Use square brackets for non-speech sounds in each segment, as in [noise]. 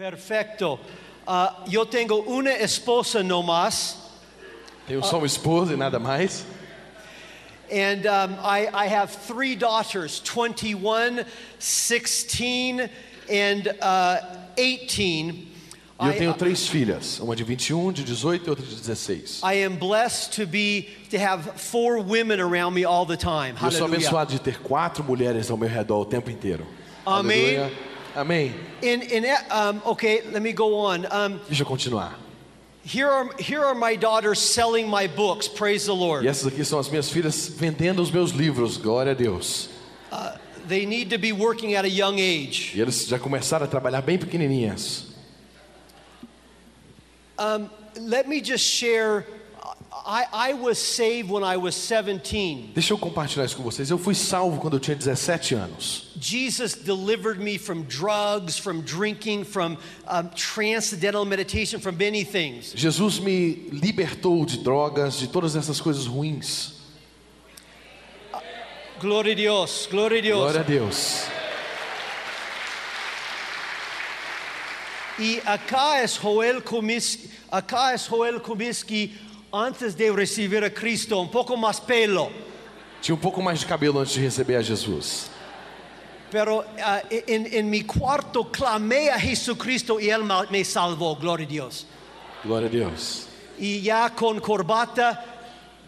Perfecto. Ah, yo tengo una esposa no más, Tenho só uma esposa e nada mais. and um, I, I have three daughters 21, 16, and uh, 18. E eu I- tenho três filhas, uma de 21, de 18 e outra de 16. I am blessed to be to have four women around me all the time. Eu sou Hallelujah. abençoado de ter quatro mulheres ao meu redor o tempo inteiro. Amém. Aleluia. Amém. In, in, um, okay, let me go on. Um, Deixa eu continuar. here, are, here are my daughters selling my books. Praise the Lord. E essas aqui são as minhas filhas vendendo os meus livros. Glória a Deus. They need to be working at a young age. E eles já começaram a trabalhar bem pequenininhas. Let me just share. I, I was saved when I was 17. Deixa eu compartilhar isso com vocês. Eu fui salvo quando eu tinha 17 anos. Jesus delivered me from drugs, from drinking, from um, transcendental meditation, from many things. Jesus me libertou de drogas, de todas essas coisas ruins. Gloria a Dios, gloria a Dios. Glória a Deus. Y acá es Joel Comiskey, acá es Joel antes de recibir a Cristo, un poco más pelo. Tinha um pouco mais de cabelo antes de receber a Jesus. Pero ah, en, en mi cuarto clamé a Jesucristo y Él ma- me salvó, gloria a Dios. Glória a Deus. Y ya con corbata,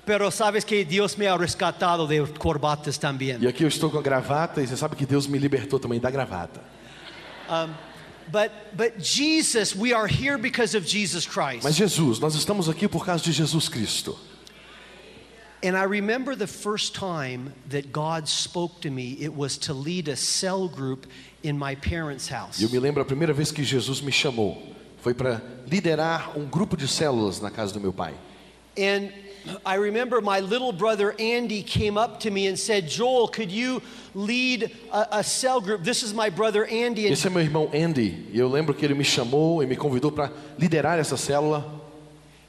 pero sabes que Dios me ha rescatado de corbatas también. E aqui eu estou com a gravata e você sabe que Deus me libertou também da gravata. But, but Jesus, we are here because of Jesus Christ. Mas Jesus, nós estamos aqui por causa de Jesus Cristo. And I remember the first time that God spoke to me, it was to lead a cell group in my parents' house. Eu me lembro a primeira vez que Jesus me chamou. Foi para liderar um grupo de células na casa do meu pai. And I remember my little brother Andy came up to me and said, Joel, could you lead a, a cell group? This is my brother Andy. And Esse é meu irmão Andy. Eu lembro que ele me chamou e me convidou para liderar essa célula.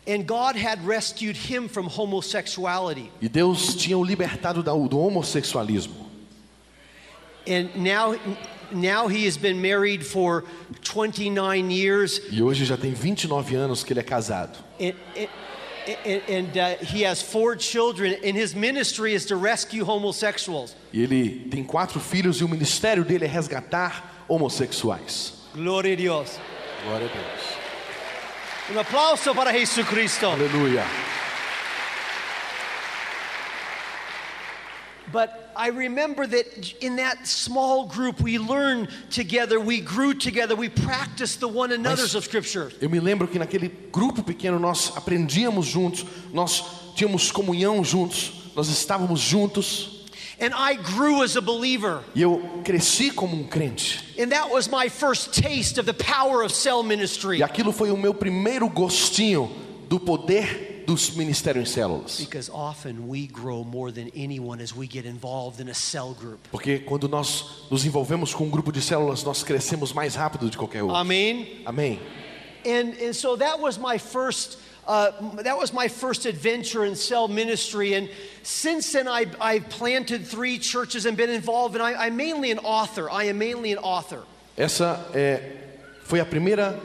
And God had rescued him from homosexuality. E Deus tinha o libertado da- do homossexualismo. And now, now he has been married for 29 years. E hoje já tem 29 anos que ele é casado. And, and, and, uh, he has four children, and his ministry is to rescue homosexuals. E ele tem quatro filhos e o ministério dele é resgatar homossexuais. Gloria a Dios. Glória a Deus. Un aplauso para Jesucristo. Aleluia. But I remember that in that small group, we learned together, we grew together, we practiced the one another's of Scripture. Eu me lembro que naquele grupo pequeno nós aprendíamos juntos, nós tínhamos comunhão juntos, nós estávamos juntos And I grew as a believer. e eu cresci como um crente. And that was my first taste of the power of cell ministry. E aquilo foi o meu primeiro gostinho do poder dos ministérios em células. Porque quando nós nos envolvemos com um grupo de células, nós crescemos mais rápido do que qualquer outro. Amen. Amém. And, and so that was my first uh, that was my first adventure in cell ministry and since then I, I've planted three churches and been involved and I, I'm mainly an author I am mainly an author Essa é, foi a primeira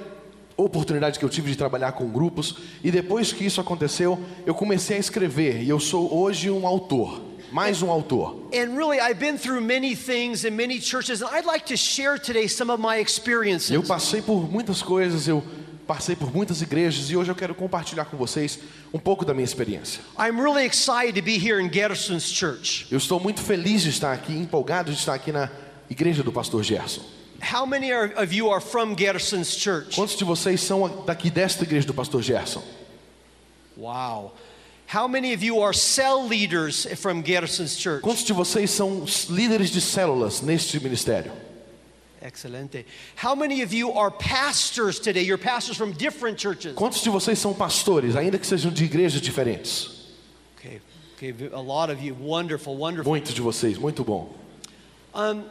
oportunidade que eu tive de trabalhar com grupos e depois que isso aconteceu, eu comecei a escrever e eu sou hoje um autor, mais um autor. and really I've been through many things in many churches and I'd like to share today some of my experiences Eu passei por muitas coisas, eu passei por muitas igrejas e hoje eu quero compartilhar com vocês um pouco da minha experiência. I'm really excited to be here in Gerson's church Eu estou muito feliz de estar aqui, empolgado de estar aqui na igreja do pastor Gerson. How many are, of you are from Gerson's church Quantos de vocês são daqui desta igreja do pastor Gerson? wow how many of you are cell leaders from Gerson's church Quantos de vocês são líderes de células neste ministério? Excelente. How many of you are pastors today? You're pastors from different churches. Quantos de vocês são pastores, ainda que sejam de igrejas diferentes? Okay, okay, a lot of you. Wonderful, wonderful. Muitos de vocês, muito bom. Um,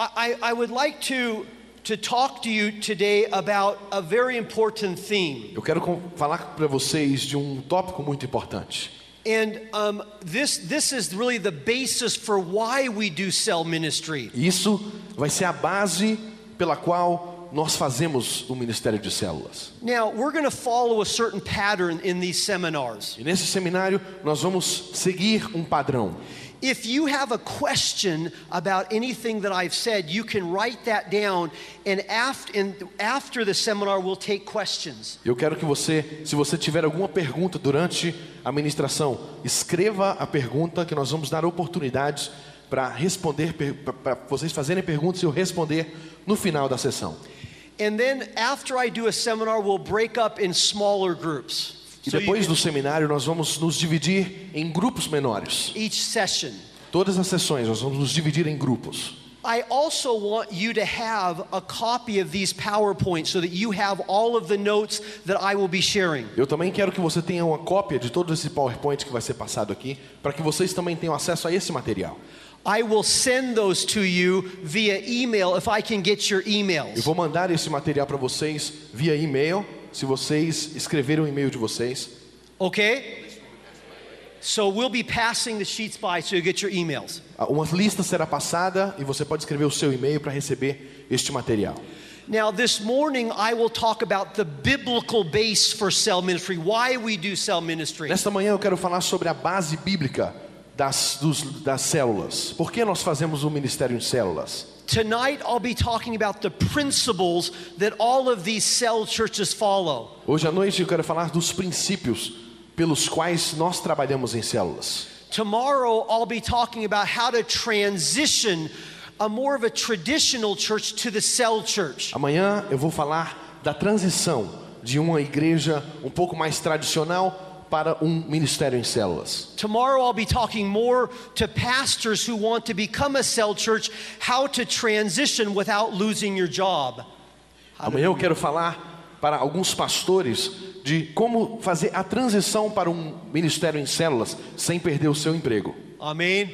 I, I would like to, to talk to you today about a very important theme. Eu quero falar para vocês de um tópico muito importante. And um, this, this is really the basis for why we do cell ministry. Isso vai ser a base pela qual nós fazemos o ministério de células. Now, we're going to follow a certain pattern in these seminars. E nesse seminário nós vamos seguir um padrão. If you have a question about anything that I've said, you can write that down, and after, and after the seminar, we'll take questions. Eu quero que você, se você tiver alguma pergunta durante a ministração, escreva a pergunta que nós vamos dar oportunidades para responder, para vocês fazerem perguntas e eu responder no final da sessão. And then after I do a seminar, we'll break up in smaller groups. E depois do seminário nós vamos nos dividir em grupos menores. each session. Todas as sessões nós vamos nos dividir em grupos. I also want you to have a copy of these PowerPoints so that you have all of the notes that I will be sharing. Eu também quero que você tenha uma cópia de todo esse PowerPoint que vai ser passado aqui, para que vocês também tenham acesso a esse material. I will send those to you via email if I can get your Eu emails. vou mandar esse material para vocês via e-mail, se vocês escreverem o e-mail de vocês. Okay? So we'll be passing the sheets by so you get your emails. Ah, Uma lista será passada e você pode escrever o seu e-mail para receber este material. Now, this morning I will talk about the biblical base for cell ministry, why we do cell ministry. Nesta manhã eu quero falar sobre a base bíblica das, dos- das células. Por que nós fazemos o ministério em células? Tonight I'll be talking about the principles that all of these cell churches follow. Hoje à noite eu quero falar dos princípios pelos quais nós trabalhamos em células. Tomorrow I'll be talking about how to transition a more of a traditional church to the cell church. Amanhã eu vou falar da transição de uma igreja um pouco mais tradicional para um ministério em células. Tomorrow I'll be talking more to pastors who want to become a cell church, how to transition without losing your job. Amanhã eu quero falar para alguns pastores de como fazer a transição para um ministério em células sem perder o seu emprego. Amen.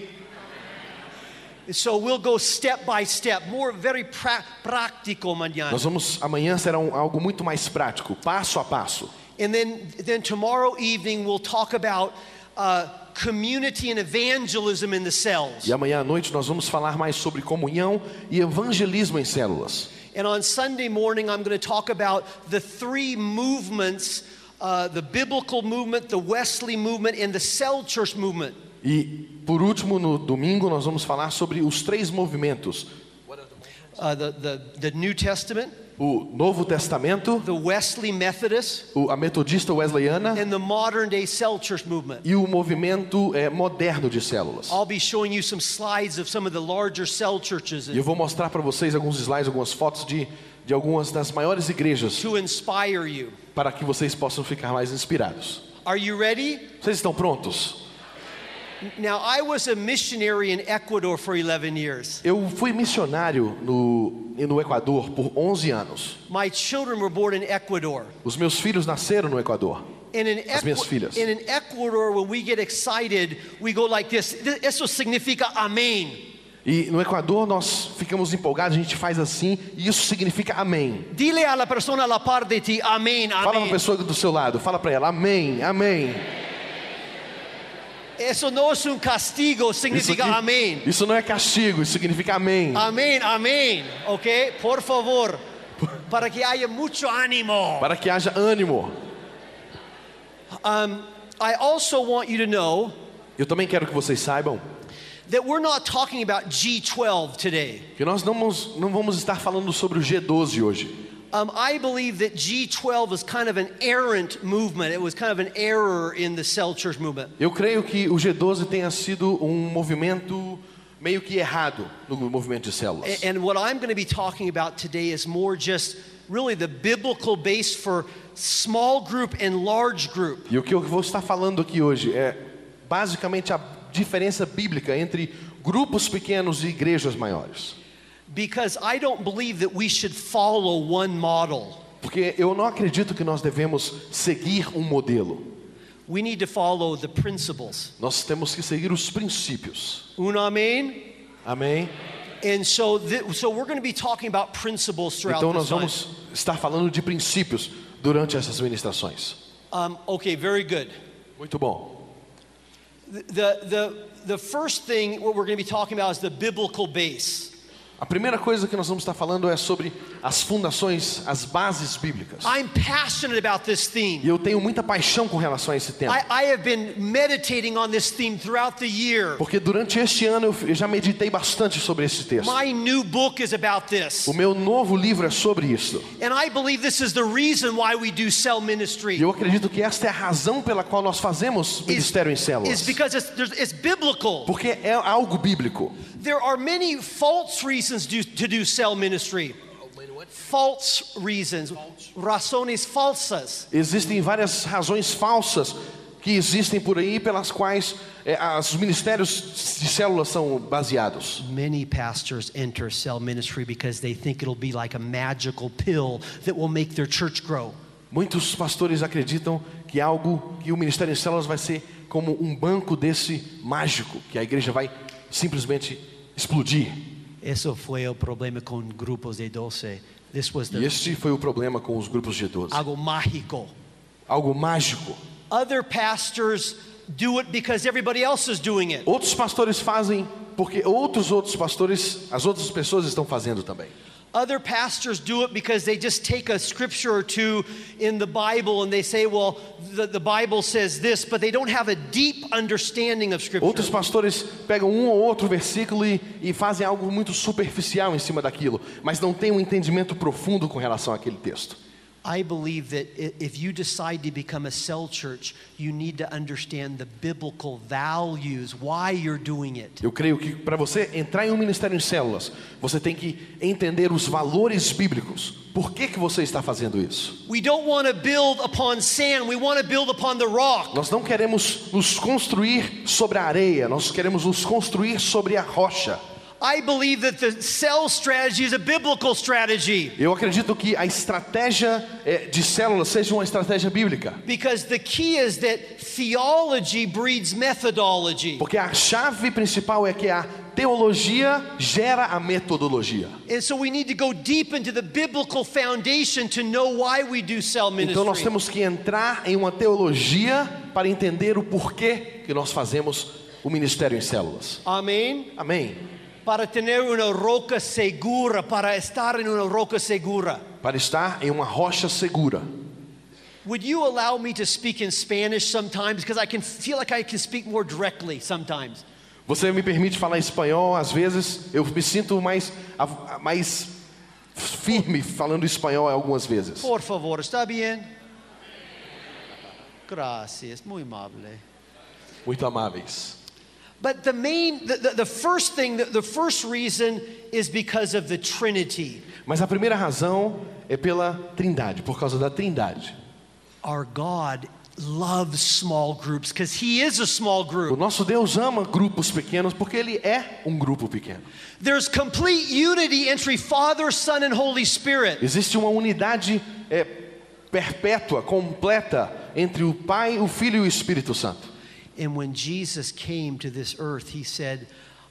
So we'll go step by step, more very practical mañana. Nós vamos amanhã será um- algo muito mais prático, passo a passo. And then, then tomorrow evening we'll talk about uh, community and evangelism in the cells. E amanhã à noite nós vamos falar mais sobre comunhão e evangelismo em células. And on Sunday morning I'm going to talk about the three movements: uh, the biblical movement, the Wesley movement, and the cell church movement. E por último, no domingo nós vamos falar sobre os três movimentos: Uh, the, the, the New Testament, o Novo Testamento, the Wesley Methodist, o- a Metodista Wesleyana and the modern day cell church movement. e o movimento eh, moderno de células. I'll be showing you some slides of some of the larger cell churches E eu vou mostrar para vocês alguns slides, algumas fotos de, de algumas das maiores igrejas to inspire you. para que vocês possam ficar mais inspirados. Are you ready? Vocês estão prontos? Now, I was a missionary in Ecuador for 11 years. Eu fui missionário no, no Equador por 11 anos. My children were born in Ecuador. Os meus filhos nasceram no Equador. As minhas filhas. in Ecuador, when we get excited, we go like this. Eso significa amén. E no Equador nós ficamos empolgados, a gente faz assim, e isso significa amém. Dile a la persona la par de ti, amén, Fala para a pessoa do seu lado, fala para ela, amém, amém. Eso no es un castigo, Isso, significa aqui- amén. isso não é castigo, isso significa amém. Amén, amén. ¿Ok? Por favor. Para que haya mucho ánimo. Para que haja ânimo. I also want you to know Eu também quero que vocês saibam that we're not talking about G12 today. que nós não vamos, não vamos estar falando sobre o G12 hoje. Um, I believe that G12 is kind of an errant movement. It was kind of an error in the cell church movement. Eu creio que o G12 tenha sido um movimento meio que errado no movimento de células. A- And what I'm going to be talking about today is more just really the biblical base for small group and large group. E o que eu vou estar falando aqui hoje é basicamente a diferença bíblica entre grupos pequenos e igrejas maiores. Because I don't believe that we should follow one model. Porque eu não acredito que nós devemos seguir um modelo. We need to follow the principles. Nós temos que seguir os princípios. Un amen? Amém? And so, so we're going to be talking about principles throughout Então nós time. vamos estar falando de princípios durante essas ministrações. Um, okay, very good. Muito bom. The, the, the first thing what we're going to be talking about is the biblical base. A primeira coisa que nós vamos estar falando é sobre as fundações, as bases bíblicas. I'm passionate about this E theme. eu tenho muita paixão com relação a esse tema. I, I have been meditating on this theme throughout the year. Porque durante este ano eu já meditei bastante sobre esse texto. My new book is about this. O meu novo livro é sobre isso. And I believe this is the reason why we do cell E ministry. eu acredito que esta é a razão pela qual nós fazemos ministério em Is células. because it's, it's biblical. Porque é algo bíblico. There are many false reasons do, to do cell ministry. False reasons, razones falsas. Existem várias razões falsas que existem por aí pelas quais é, os ministérios de células são baseados. Many pastors enter cell ministry because they think it'll be like a magical pill that will make their church grow. Muitos pastores acreditam que algo que o ministério em células vai ser como um banco desse mágico, que a igreja vai simplesmente explodir. Eso fue el problema con grupos de 12. This was E the este foi o problema com os grupos de 12. algo mágico. Algo mágico. Other pastors do it because everybody else is doing it. Outros pastores fazem porque outros outros pastores, as outras pessoas estão fazendo também. Other pastors do it because they just take a scripture or two in the Bible and they say, well, the, the Bible says this, but they don't have a deep understanding of scripture. Outros pastores pegam um ou outro versículo e, e fazem algo muito superficial em cima daquilo, mas não têm um entendimento profundo com relação àquele texto. I believe that if you decide to become a cell church, you need to understand the biblical values, why you're doing it. Eu creio que para você entrar em um ministério em células, você tem que entender os valores bíblicos. Por que, que você está fazendo isso? We don't want to build upon sand, we want to build upon the rock. Nós não queremos nos construir sobre a areia, nós queremos nos construir sobre a rocha. I believe that the cell strategy is a biblical strategy Eu acredito que a estratégia eh, de células seja uma estratégia bíblica. because the key is that theology breeds methodology. Porque a chave principal é que a teologia gera a metodologia. And so we need to go deep into the biblical foundation to know why we do cell Então nós ministry. temos que entrar em uma teologia para entender o porquê que nós fazemos o ministério em células. Amém? Amém. Para tener una roca segura, para estar en una roca segura. Para estar em uma rocha segura. Would you allow me to speak in Spanish sometimes? Because I can feel like I can speak more directly sometimes. Você me permite falar espanhol às vezes? Eu me sinto mais mais firme falando espanhol algumas vezes. Por favor, ¿está bien? Gracias, muy amable. Muito amáveis. But the main, the, the, first thing, the, first reason is because of the Trinity. Mas a primeira razão é pela Trindade, por causa da Trindade. Our God loves small groups because He is a small O group. nosso Deus ama grupos pequenos porque ele é um grupo pequeno. There's complete unity entre Father, Son, and Holy Spirit. Existe uma unidade é, perpétua, completa entre o Pai, o Filho e o Espírito Santo. And when Jesus came to this earth, He said,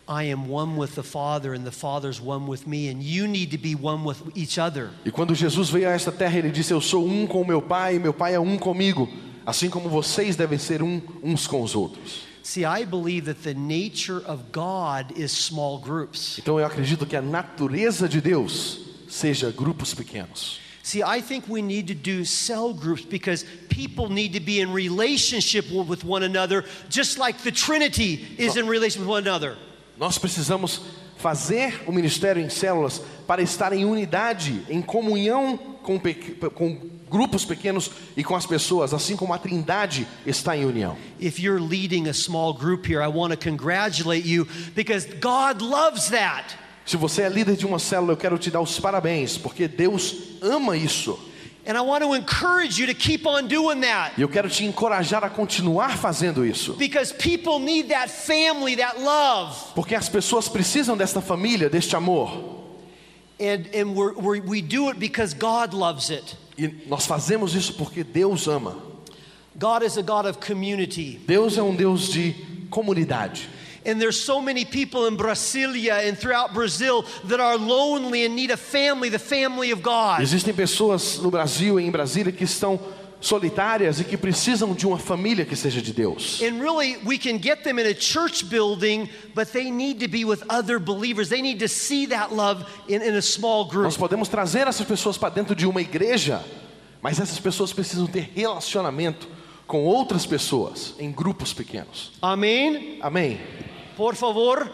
I am one with the Father, and the Father's one with me, and you need to be one with each other. E quando Jesus veio a esta terra, ele disse: Eu sou um com meu Pai, e meu Pai é um comigo, assim como vocês devem ser um uns com os outros. See, I believe that the nature of God is small groups. Então eu acredito que a natureza de Deus seja grupos pequenos. See, I think we need to do cell groups because people need to be in relationship with one another, just like the Trinity is in relation with one another. Nós precisamos fazer o ministério em células para estar em unidade, em comunhão com, com grupos pequenos e com as pessoas, assim como a Trindade está em união. If you're leading a small group here, I want to congratulate you because God loves that. Se você é líder de uma célula, eu quero te dar os parabéns, porque Deus ama isso. And I want to encourage you to keep on doing that E eu quero te encorajar a continuar fazendo isso. because people need that family, that love. Porque as pessoas precisam desta família, deste amor. And, and we're, we're, we do it because God loves it. E nós fazemos isso porque Deus ama. God is a God of community. Deus é um Deus de comunidade. And there's so many people in Brasilia and throughout Brazil that are lonely and need a family, the family of God. Existem pessoas no Brasil e em Brasília que estão solitárias e que precisam de uma família que seja de Deus. And really, we can get them in a church building, but they need to be with other believers. They need to see that love in, in a small group. Nós podemos trazer essas pessoas para dentro de uma igreja, mas essas pessoas precisam ter relacionamento com outras pessoas em grupos pequenos. Amém? Amém. Por favor.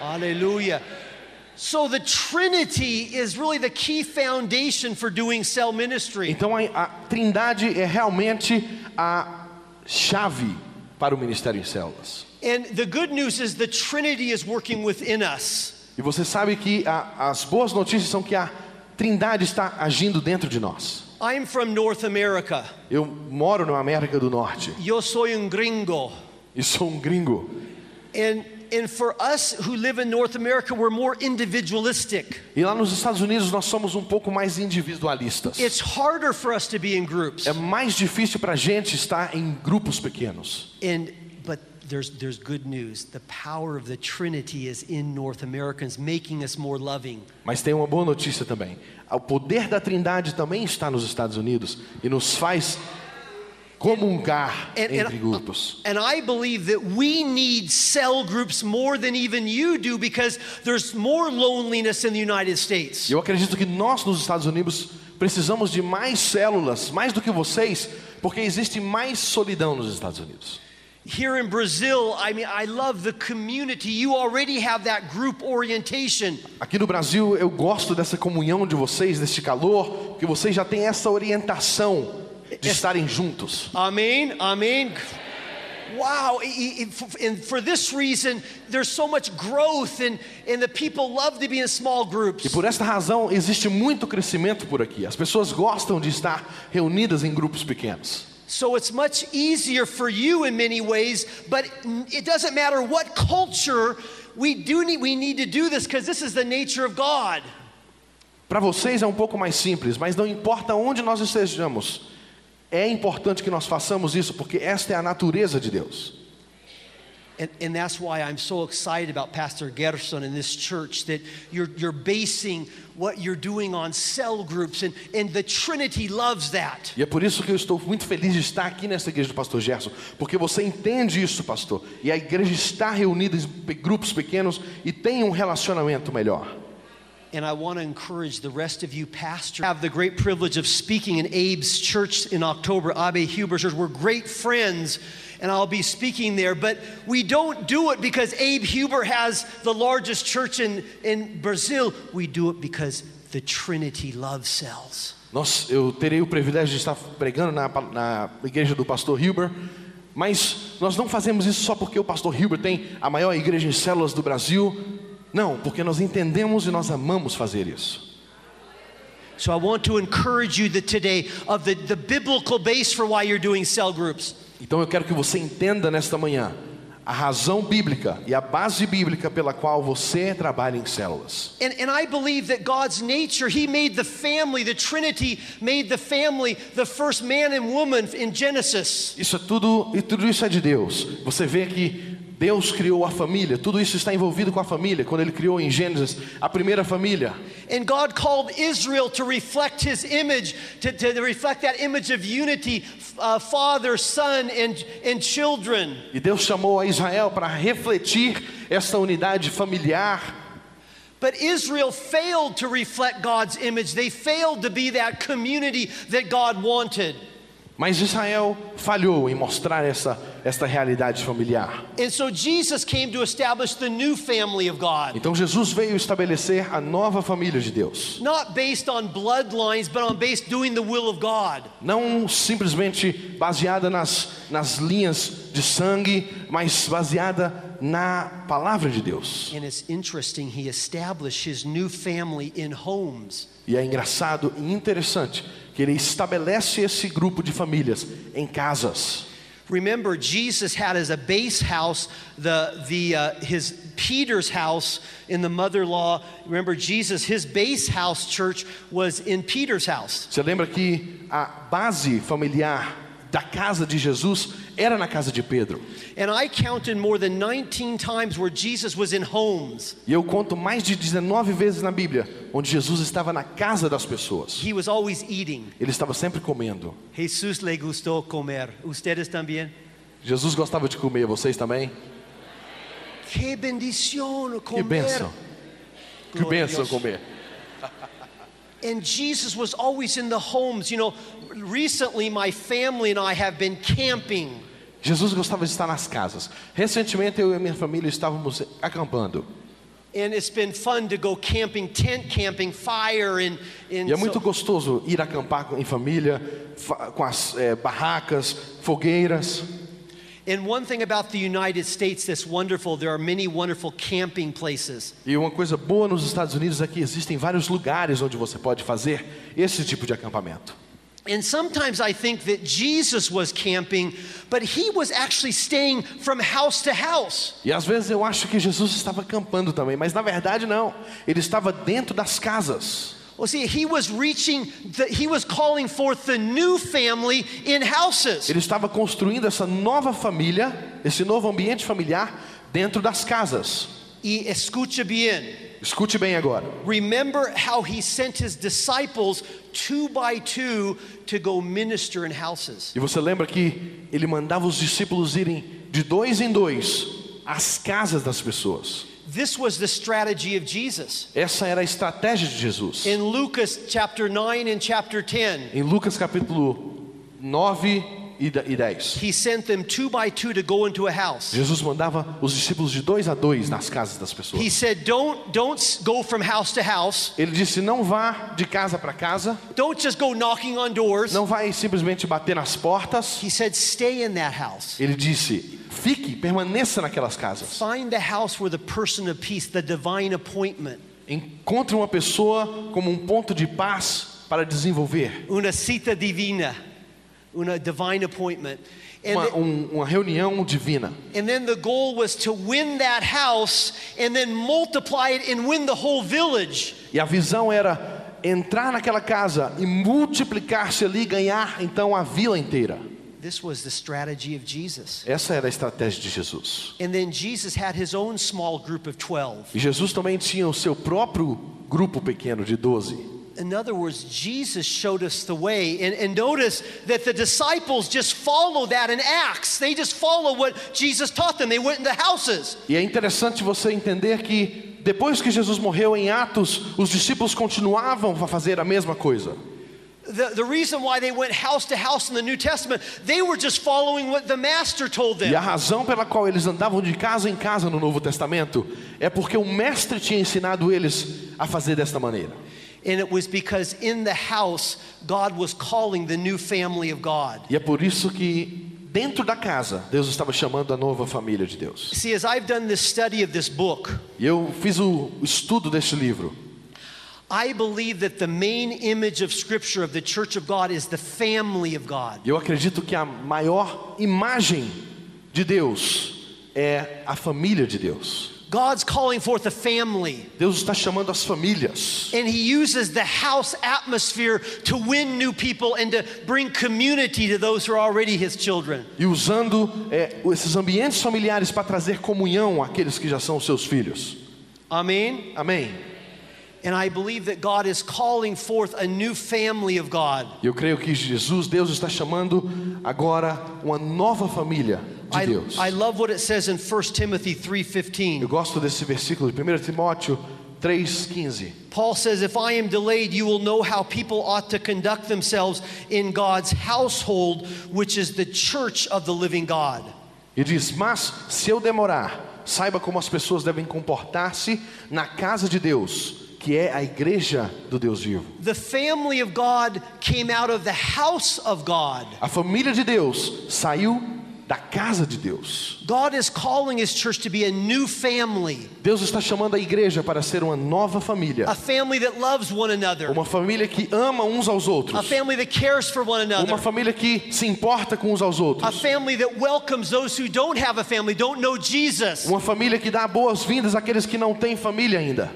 Hallelujah. So the Trinity is really the key foundation for doing cell ministry. Então a, a Trindade é realmente a chave para o ministério em células. And the good news is the Trinity is working within us. E você sabe que a, as boas notícias são que a Trindade está agindo dentro de nós. I'm from North America. Eu moro na América do Norte Yo soy un gringo. e sou um gringo. And and for us who live in North America, we're more individualistic. E lá nos Estados Unidos nós somos um pouco mais individualistas. It's harder for us to be in groups. É mais difícil para a gente estar em grupos pequenos. And but there's there's good news. The power of the Trinity is in North Americans, making us more loving. Mas tem uma boa notícia também. O poder da Trindade também está nos Estados Unidos e nos faz comungar And, entre grupos. and I believe that we need cell groups more than even you do because there's more loneliness in the United States. Eu acredito que nós nos Estados Unidos precisamos de mais células, mais do que vocês, porque existe mais solidão nos Estados Unidos. Here in Brazil, I mean, I love the community. You already have that group orientation. Aqui no Brasil eu gosto dessa comunhão de vocês, desse calor, que vocês já têm essa orientação de estarem juntos. Amen. Amen. Wow, e- e- and for this reason, there's so much growth, and, and the people love to be in small groups. E por esta razão existe muito crescimento por aqui. As pessoas gostam de estar reunidas em grupos pequenos. So it's much easier for you in many ways, but it doesn't matter what culture we do need we need to do this because this is the nature of God. Para vocês é um pouco mais simples, mas não importa onde nós estejamos, é importante que nós façamos isso, porque esta é a natureza de Deus. And, and that's why I'm so excited about Pastor Gerson and this church that you're, you're basing what you're doing on cell groups, and, and the Trinity loves that. E é por isso que eu estou muito feliz de estar aqui nessa igreja do pastor Gerson, porque você entende isso, pastor. E a igreja está reunida em grupos pequenos e tem um relacionamento melhor. And I want to encourage the rest of you pastors. I have the great privilege of speaking in Abe's church in October, Abe Huber's church. We're great friends, and I'll be speaking there. But we don't do it because Abe Huber has the largest church in, in Brazil. We do it because the Trinity loves cells. Nós, eu terei o privilégio de estar pregando na, na igreja do pastor Hilber, mas nós não fazemos isso só porque o pastor Hilber tem a maior igreja em células do Brasil. Não, porque nós entendemos e nós amamos fazer isso. So I want to encourage you that today of the, the biblical base for why you're doing cell groups. Então eu quero que você entenda nesta manhã a razão bíblica e a base bíblica pela qual você trabalha em células. And, and I believe that God's nature, He made the family, the Trinity made the family the first man and woman in Genesis. Isso é tudo e tudo isso é de Deus. Você vê que Deus criou a família, tudo isso está envolvido com a família. Quando ele criou em Gênesis a primeira família, And God called Israel to reflect His image, to, to reflect that image of unity, uh, Father, Son, and, and children. e Deus chamou a Israel para refletir essa unidade familiar. But Israel failed to reflect God's image. They failed to be that community that God wanted. Mas Israel falhou em mostrar essa esta realidade familiar. And so Jesus came to establish the new family of God. Então Jesus veio estabelecer a nova família de Deus. Not based on bloodlines, but on based doing the will of God. Não simplesmente baseada nas, nas linhas de sangue, mas baseada na palavra de Deus. And it's interesting, he established his new family in homes. E é engraçado e interessante que ele estabelece esse grupo de famílias em casas. Remember, Jesus had as a base house the, the, uh, his Peter's house in the mother-in-law. Remember, Jesus, his base house church was in Peter's house. Você lembra que a base familiar da casa de Jesus era na casa de Pedro. And I counted more than 19 times where Jesus was in homes. E eu conto mais de 19 vezes na Bíblia onde Jesus estava na casa das pessoas. He was always eating. Ele estava sempre comendo. Jesús le gustó comer. ¿Ustedes también? Jesus gostava de comer, vocês também? Que comer. bênção. Que a bênção Deus. comer. And Jesus was always in the homes. You know, recently my family and I have been camping. Jesus gostava de estar nas casas. Recentemente eu e minha família estávamos acampando. And it's been fun to go camping, tent camping, fire, and, and E é muito so- gostoso ir acampar em família, fa- com as eh, barracas, fogueiras. E uma coisa boa nos Estados Unidos é que existem vários lugares onde você pode fazer esse tipo de acampamento. And sometimes I think that Jesus was camping, but he was actually staying from house to house. E às vezes eu acho que Jesus estava acampando também, mas na verdade não. Ele estava dentro das casas. Well, see, he was reaching, the, he was calling forth the new family in houses. Ele estava construindo essa nova família, esse novo ambiente familiar dentro das casas. Y escucha bien. Escute bem agora. Remember how he sent his disciples two by two to go minister in houses. E você lembra que ele mandava os discípulos irem de dois em dois às casas das pessoas. This was the strategy of Jesus. Essa era a estratégia de Jesus. In Lucas chapter 9 and chapter 10, Em Lucas capítulo 9 e e 10. he sent them two by two to go into a house. Jesus mandava os discípulos de dois a dois nas casas das He pessoas. said, Don't, don't go from house to house. Ele disse: não vá de casa para casa, Don't just go knocking on doors. não vai simplesmente bater nas portas. He said, Stay in that house. Ele disse: fique, permaneça naquelas casas. Find the house where the person of peace, the divine appointment, Encontre uma pessoa como um ponto de paz para desenvolver. una cita divina, una divine appointment. And, Uma, um- uma reunião divina. and then the goal was to win that house and then multiply it and win the whole village. E a visão era entrar naquela casa e multiplicar-se ali e ganhar então a vila inteira. This was the strategy of Jesus. Essa era a estratégia de Jesus. And then Jesus had his own small group of 12. E Jesus também tinha o seu próprio grupo pequeno de 12. In other words, Jesus showed us the way. And, and notice that the disciples just follow that in Acts. They just follow what Jesus taught them. They went into houses. E é interessante você entender que depois que Jesus morreu em Atos, os discípulos continuavam a fazer a mesma coisa. The, the reason why they went house to house in the New Testament, they were just following what the Master told E a them. razão pela qual eles andavam de casa em casa no Novo Testamento é porque o mestre tinha ensinado eles a fazer desta maneira. And it was because in the house, God was calling the new family of God. E é por isso que dentro da casa Deus estava chamando a nova família de Deus. See, as I've done this study of this book, E eu fiz o estudo deste livro. I believe that the main image of Scripture of the church of God is the family of God. Eu acredito que a maior imagem de Deus é a família de Deus. God's calling forth a family, Deus está chamando as famílias. and He uses the house atmosphere to win new people and to bring community to those who are already His children. E usando é, esses ambientes familiares para trazer comunhão àqueles que já são seus filhos. Amen? Amém. And I believe that God is calling forth a new family of God. Eu creio que Jesus, Deus está chamando agora uma nova família de I, Deus. I love what it says in 1 Timothy Eu 3:15. gosto desse versículo de 1 Timóteo 3,15. Paul says, If I am delayed, you will know how people ought to conduct themselves in God's household, which is the church of the living God. E diz: Mas se eu demorar, saiba como as pessoas devem comportar-se na casa de Deus, que é a igreja do Deus vivo. The family of God came out of the house of God. A família de Deus saiu da casa de Deus. God is calling His church to be a new family, Deus está chamando a igreja para ser uma nova família. a family that loves one another, Uma família que ama uns aos a outros. family that cares for one Uma another, família que se importa com uns aos a outros. family that welcomes those who don't have a family, don't know Jesus. Uma família que dá boas-vindas àqueles que não têm família ainda.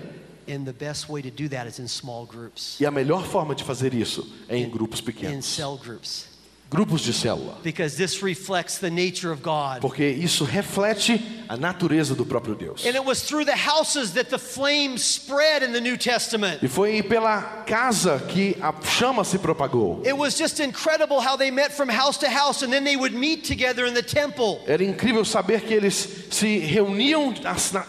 And the best way to do that is in small groups, E a melhor forma de fazer isso é em grupos in pequenos, cell groups. Grupos de célula, because this reflects the nature of God. porque isso reflete a natureza do próprio Deus. And it was through the houses that the flame spread in the New Testament. E foi pela casa que a chama se propagou. It was just incredible how they met from house to house and then they would meet together in the temple. Era incrível saber que eles se reuniam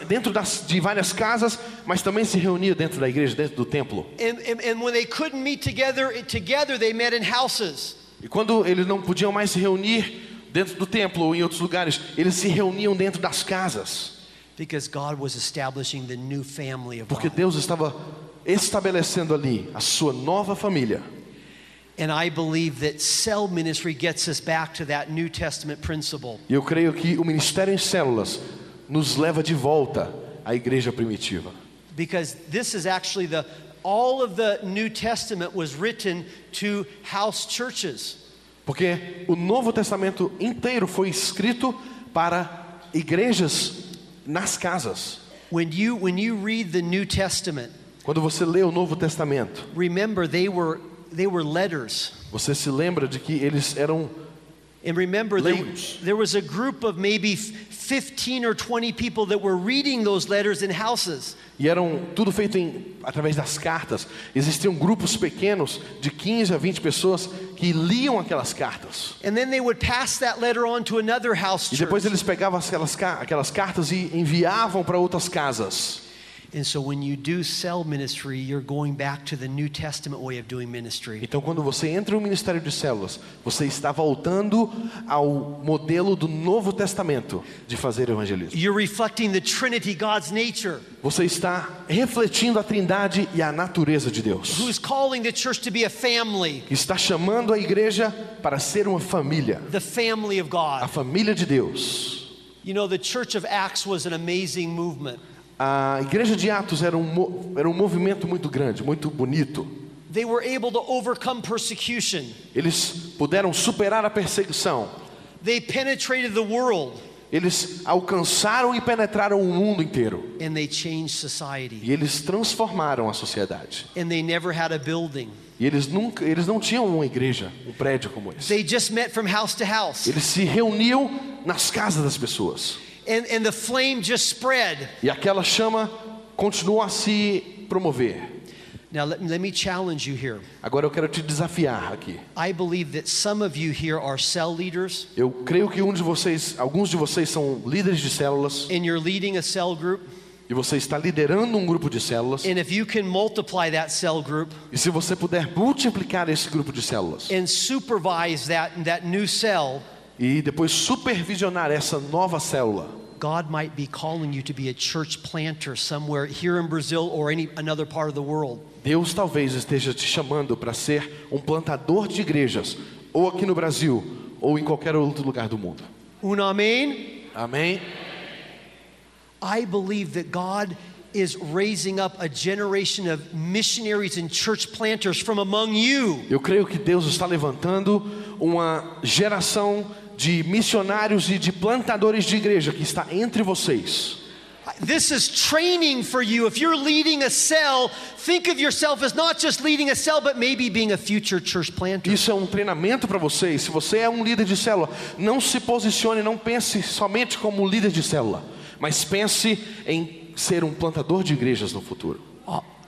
dentro das, de várias casas, mas também se reuniam dentro da igreja, dentro do templo. And, and, and when they couldn't meet together, together they met in houses. E quando eles não podiam mais se reunir dentro do templo ou em outros lugares, eles se reuniam dentro das casas, Because God was establishing the new family of porque God. Deus estava estabelecendo ali a sua nova família. And I believe that cell ministry gets us back to that New Testament principle. E eu creio que o ministério em células nos leva de volta à igreja primitiva. Because this is actually the all of the New Testament was written to house churches. Porque o Novo Testamento inteiro foi escrito para igrejas nas casas. When you when you read the New Testament, Quando você lê o Novo Testamento, remember they were they were letters. você se lembra de que eles eram And remember there, there was a group of maybe 15 or 20 people that were reading those letters in houses. e eram tudo feito em, através das cartas. Existiam grupos pequenos de 15 a 20 pessoas que liam aquelas cartas. And then they would pass that letter on to another house E depois eles pegavam aquelas, aquelas cartas e enviavam para outras casas. And so when you do cell ministry, you're going back to the New Testament way of doing ministry. Então, quando você entra no ministério de células, você está voltando ao modelo do Novo Testamento de fazer evangelismo. You're reflecting the Trinity, God's nature, Você está refletindo a Trindade e a natureza de Deus. who's calling the church to be a family, está chamando a igreja para ser uma família, the family of a God. família de Deus. You know, the Church of Acts was an amazing movement. A igreja de Atos era um, era um movimento muito grande, muito bonito. They were able to overcome persecution. Eles puderam superar a perseguição. They penetrated the world Eles alcançaram e penetraram o mundo inteiro. and they changed society. E eles transformaram a sociedade. And they never had a building. E eles nunca, eles não tinham uma igreja, um prédio como esse. They just met from house to house. Eles se reuniam nas casas das pessoas. And, and the flame just spread. E aquela chama continuou a se promover. Now, let, let me challenge you here. Agora eu quero te desafiar aqui. I believe that some of you here are cell leaders Eu creio que um de vocês, alguns de vocês são líderes de células and you're leading a cell group. e você está liderando um grupo de células. And if you can multiply that cell group E se você puder multiplicar esse grupo de células and supervise that, that new cell, e depois supervisionar essa nova célula, God might be calling you to be a church planter somewhere here in Brazil or any another part of the world. Deus talvez esteja te chamando para ser um plantador de igrejas, ou aqui no Brasil, ou em qualquer outro lugar do mundo. Un amen? Amém? I believe that God is raising up a generation of missionaries and church planters from among you. Eu creio que Deus está levantando uma geração de missionários e de plantadores de igreja que está entre vocês. This is training for you. If you're leading a cell, think of yourself as not just leading a cell, but maybe being a future church planter. Isso é um treinamento para vocês. Se você é um líder de célula, não se posicione, não pense somente como líder de célula, mas pense em ser um plantador de igrejas no futuro.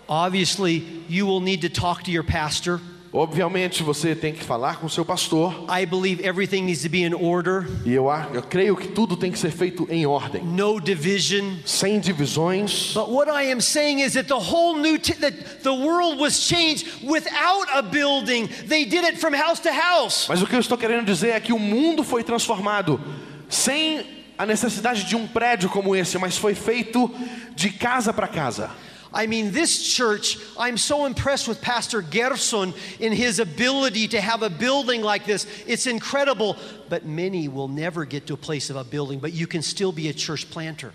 Obviously, you will need to talk to your pastor. Obviamente, você tem que falar com seu pastor, I believe everything needs to be in order, e eu, eu creio que tudo tem que ser feito em ordem, no division. sem divisões. But what I am saying is that the whole new that the world was changed without a building. They did it from house to house. Mas o que eu estou querendo dizer é que o mundo foi transformado sem a necessidade de um prédio como esse, mas foi feito de casa para casa. I mean, this church, I'm so impressed with Pastor Gerson in his ability to have a building like this. It's incredible, but many will never get to a place of a building, but you can still be a church planter.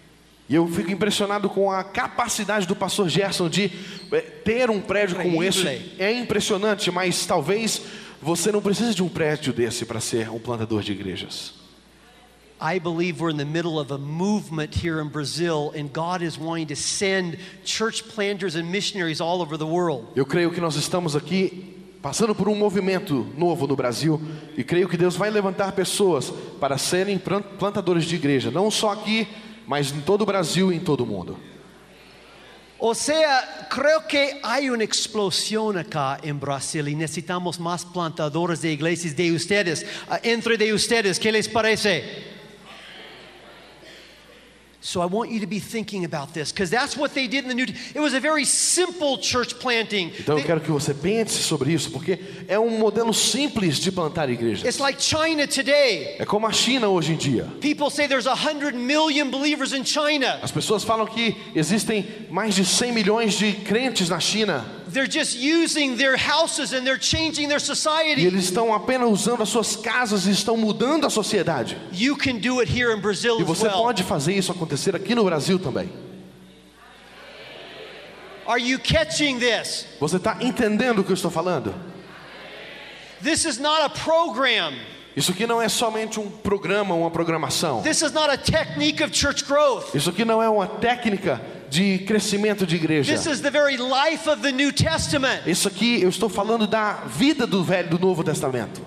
E eu fico impressionado com a capacidade do pastor Gerson de eh, ter um prédio como esse. É impressionante, mas talvez você não precise de um prédio desse para ser um plantador de igrejas. I believe we're in the middle of a movement here in Brazil, and God is wanting to send church planters and missionaries all over the world. Eu creio que nós estamos aqui passando por um movimento novo no Brasil e creio que Deus vai levantar pessoas para serem plan- plantadores de igreja, não só aqui, mas em todo o Brasil e em todo o mundo. O sea, creo que hay una explosión acá en Brasil y necesitamos más plantadores de iglesias de ustedes, ah, entre de ustedes. ¿Qué les parece? So I want you to be thinking about this because that's what they did in the New. It was a very simple church planting. Então eu quero que você pense sobre isso, porque é um modelo simples de plantar igrejas. it's like China today. É como a China hoje em dia. People say there's a hundred million believers in China. As pessoas falam que existem mais de 100 milhões de crentes na China They're just using their houses and they're changing their e society. eles estão apenas usando as suas casas e estão mudando a sociedade. You can do it here in Brazil E as você well. pode fazer isso acontecer aqui no Brasil também. Are you catching this? Você está entendendo o que eu estou falando? This is not a program. Isso aqui não é somente um programa, uma programação. This is not a technique of church growth. Isso aqui não é uma técnica de crescimento de igreja. This is the very life of the New Testament. Isso aqui eu estou falando da vida do velho do Novo Testamento.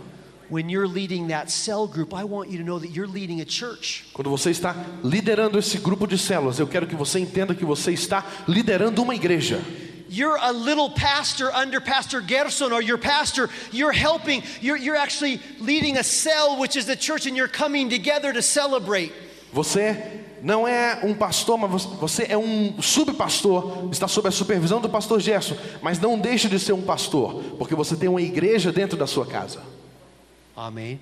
Quando você está liderando esse grupo de células, eu quero que você entenda que você está liderando uma igreja. You're a little pastor under Pastor Gerson or your pastor. You're helping, you're, you're actually leading a cell, which is the church, and you're coming together to celebrate. Você não é um pastor, mas você- é um subpastor, está sob a supervisão do pastor Gerson, mas não deixe de ser um pastor, porque você tem uma igreja dentro da sua casa. Amen.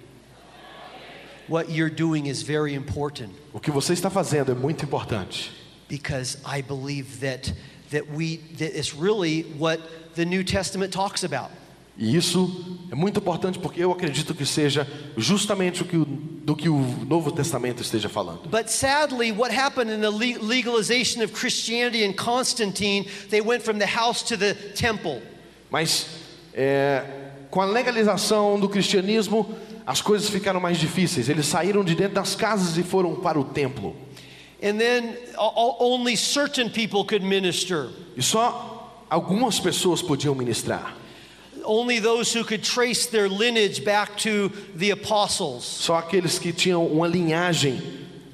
What you're doing is very important. O que você está fazendo é muito importante, because I believe that that we that it's really what the New Testament talks about. e isso é muito importante porque eu acredito que seja justamente o que o, do que o Novo Testamento esteja falando. But sadly, what happened in the le- legalization of Christianity in Constantine, they went from the house to the temple. Mas é, com a legalização do cristianismo, as coisas ficaram mais difíceis. Eles saíram de dentro das casas e foram para o templo. And then only certain people could minister. E só algumas pessoas podiam ministrar. Only those who could trace their lineage back to the apostles. Só aqueles que tinham uma linhagem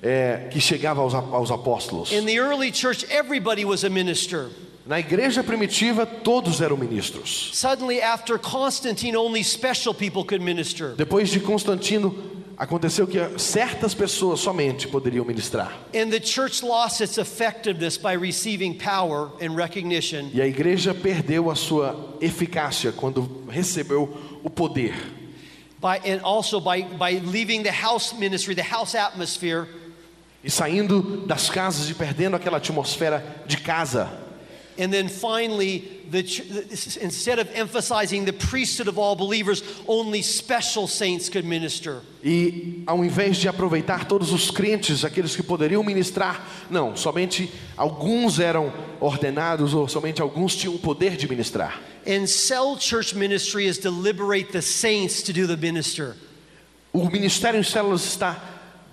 é, que chegava aos, aos apóstolos. In the early church, everybody was a minister. Na igreja primitiva, todos eram ministros. Suddenly, after Constantine, only special people could minister. Depois de Constantino, aconteceu que certas pessoas somente poderiam ministrar. And the church lost its effectiveness by receiving power and recognition. E a igreja perdeu a sua eficácia quando recebeu o poder. By, and also by, by leaving the house ministry, the house atmosphere, E saindo das casas e perdendo aquela atmosfera de casa. And then finally, the, instead of emphasizing the priesthood of all believers, only special saints could minister. E ao invés de aproveitar todos os crentes, aqueles que poderiam ministrar, não, somente alguns eram ordenados ou somente alguns tinham o poder de ministrar. And cell church ministry is to liberate the saints to do the minister. O ministério em células está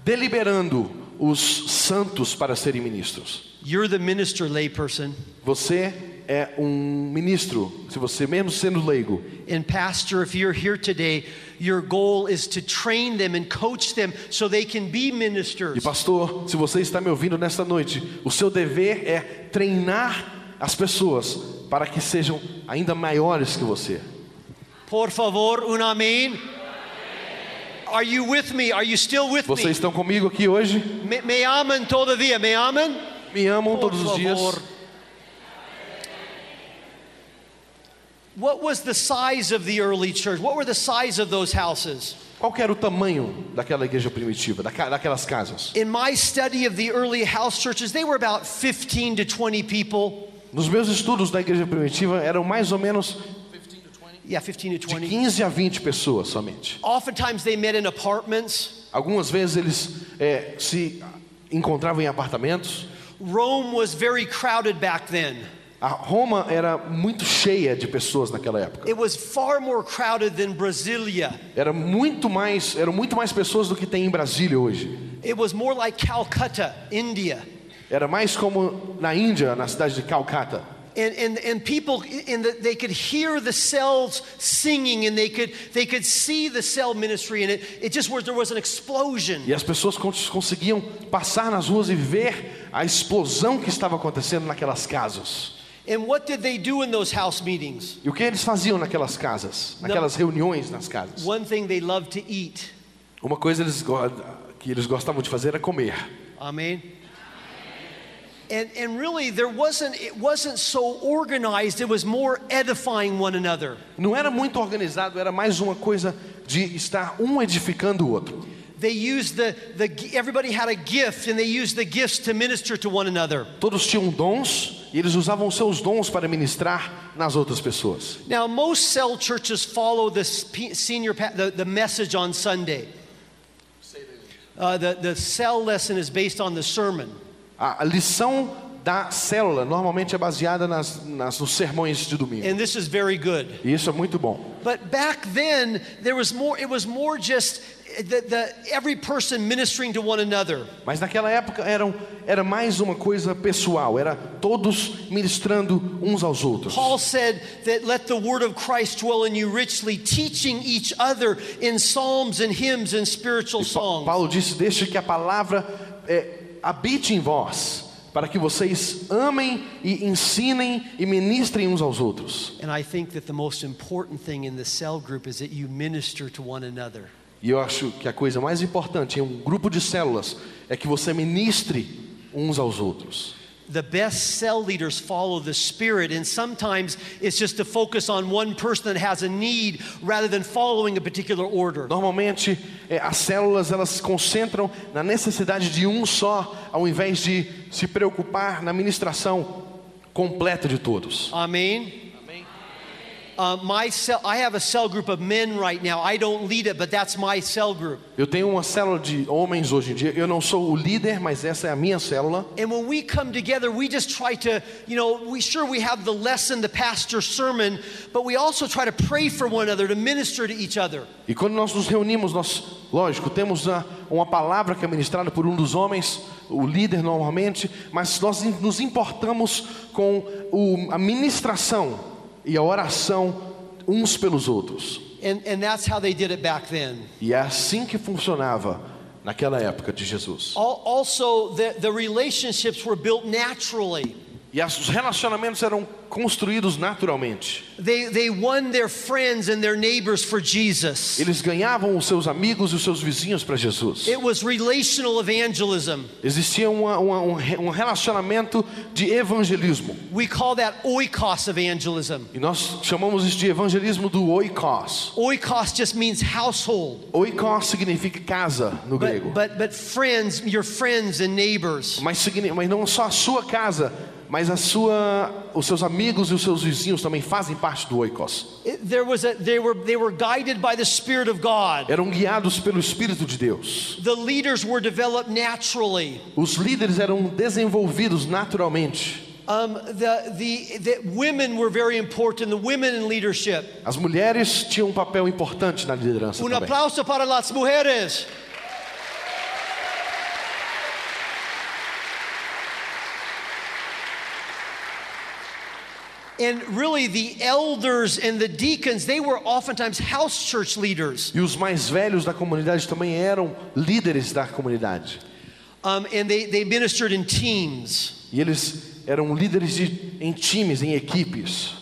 deliberando os santos para serem ministros. You're the minister, layperson. Você é um ministro, se você mesmo sendo leigo. And, Pastor, if you're here today, your goal is to train them and coach them so they can be E ministers. pastor, se você está me ouvindo nesta noite, o seu dever é treinar as pessoas para que sejam ainda maiores que você. Por favor, un amén. Are you with me? Are you still with Vocês me? estão comigo aqui hoje? Me, me aman todavía, me aman? Me amam Por todos os dias? favor. What was the size of the early church? What were the size of those houses? Qual era o tamanho daquela igreja primitiva, daquelas casas? In my study of the early house churches, they were about 15 to 20 people. Nos meus estudos da igreja primitiva eram mais ou menos Yeah, 15 to de 20. 15 a 20 pessoas somente. Oftentimes they met in apartments. Algumas vezes eles é, se encontravam em apartamentos. Rome was very crowded back then. A Roma era muito cheia de pessoas naquela época. It was far more crowded than Brasilia. Era muito mais, eram muito mais pessoas do que tem em Brasília hoje. It was more like Calcutta, India. Era mais como na Índia, na cidade de Calcata. And, and, and people in the, they could hear the cells singing and they could they could see the cell ministry and it, it just was there was an explosion E as pessoas cons- conseguiam passar nas ruas e ver a explosão que estava acontecendo naquelas casas. and what did they do in those house meetings E o que eles faziam naquelas casas, naquelas reuniões nas casas? one thing they loved to eat Uma coisa eles que eles gostavam de fazer era comer. amen and, and really there wasn't it wasn't so organized it was more edifying one another Não era muito organizado, era mais uma coisa de estar um edificando o outro. they used the, the everybody had a gift and they used the gifts to minister to one another Todos tinham dons e eles usavam seus dons para ministrar nas outras pessoas. Now, most cell churches follow the senior the, the message on Sunday. Uh, the, the cell lesson is based on the sermon. A, lição da célula normalmente é baseada nas, nas, nos sermões de domingo. And this is very good. E isso é muito bom. But back then, there was more, it was more just the, the, every person ministering to one another. Mas naquela época eram, era mais uma coisa pessoal, era todos ministrando uns aos outros. Paul said that let the word of Christ dwell in you richly, teaching each other in psalms and hymns and spiritual songs. Paulo disse: Deixe que a palavra é, habite em vós, para que vocês amem e ensinem e ministrem uns aos outros. And I think that the most important thing in the cell group is that you minister to one another. E eu acho que a coisa mais importante em um grupo de células é que você ministre uns aos outros. The best cell leaders follow the Spirit, and sometimes it's just to focus on one person that has a need rather than following a particular order. Normalmente, é, as células elas se concentram na necessidade de um só, ao invés de se preocupar na ministração completa de todos. Amen. Uh, my cell, I have a cell group of men right now. I don't lead it, but that's my cell group. Eu tenho uma célula de homens hoje em dia. Eu não sou o líder, mas essa é a minha célula. And when we come together, we just try to, you know, we sure we have the lesson, the pastor's sermon, but we also try to pray for one another, to minister to each other. E quando nós nos reunimos, nós, lógico, temos a- uma palavra que é ministrada por um dos homens, o líder normalmente, mas nós nos importamos com o- a ministração e a oração uns pelos outros. And, and that's how they did it back then. E é assim que funcionava naquela época de Jesus. Al- Also, the, the relationships were built naturally. E os relacionamentos eram construídos naturalmente. They, they won their friends and their neighbors for Jesus. Eles ganhavam os seus amigos e os seus vizinhos para Jesus. It was relational evangelism. Existia uma- uma- um re- relacionamento de evangelismo. We call that oikos evangelism. E nós chamamos isso de evangelismo do oikos. Oikos just means household. Oikos significa casa no grego. But, but, but friends, your friends and neighbors. Mas, mas não só a sua casa, mas a sua, os seus amigos e os seus vizinhos também fazem parte do oikos. There was a, they, were, they were guided by the Spirit of God. Eram guiados pelo Espírito de Deus. The leaders were developed naturally. Os líderes eram desenvolvidos naturalmente. Um, the, the, the women were very important, the women in leadership. As mulheres tinham um papel importante na liderança também. aplauso para las mujeres. And really, the elders and the deacons, they were oftentimes house church leaders. E os mais velhos da comunidade também eram líderes da comunidade. Um, and they, they ministered in teams. E eles eram líderes de, em times, em equipes.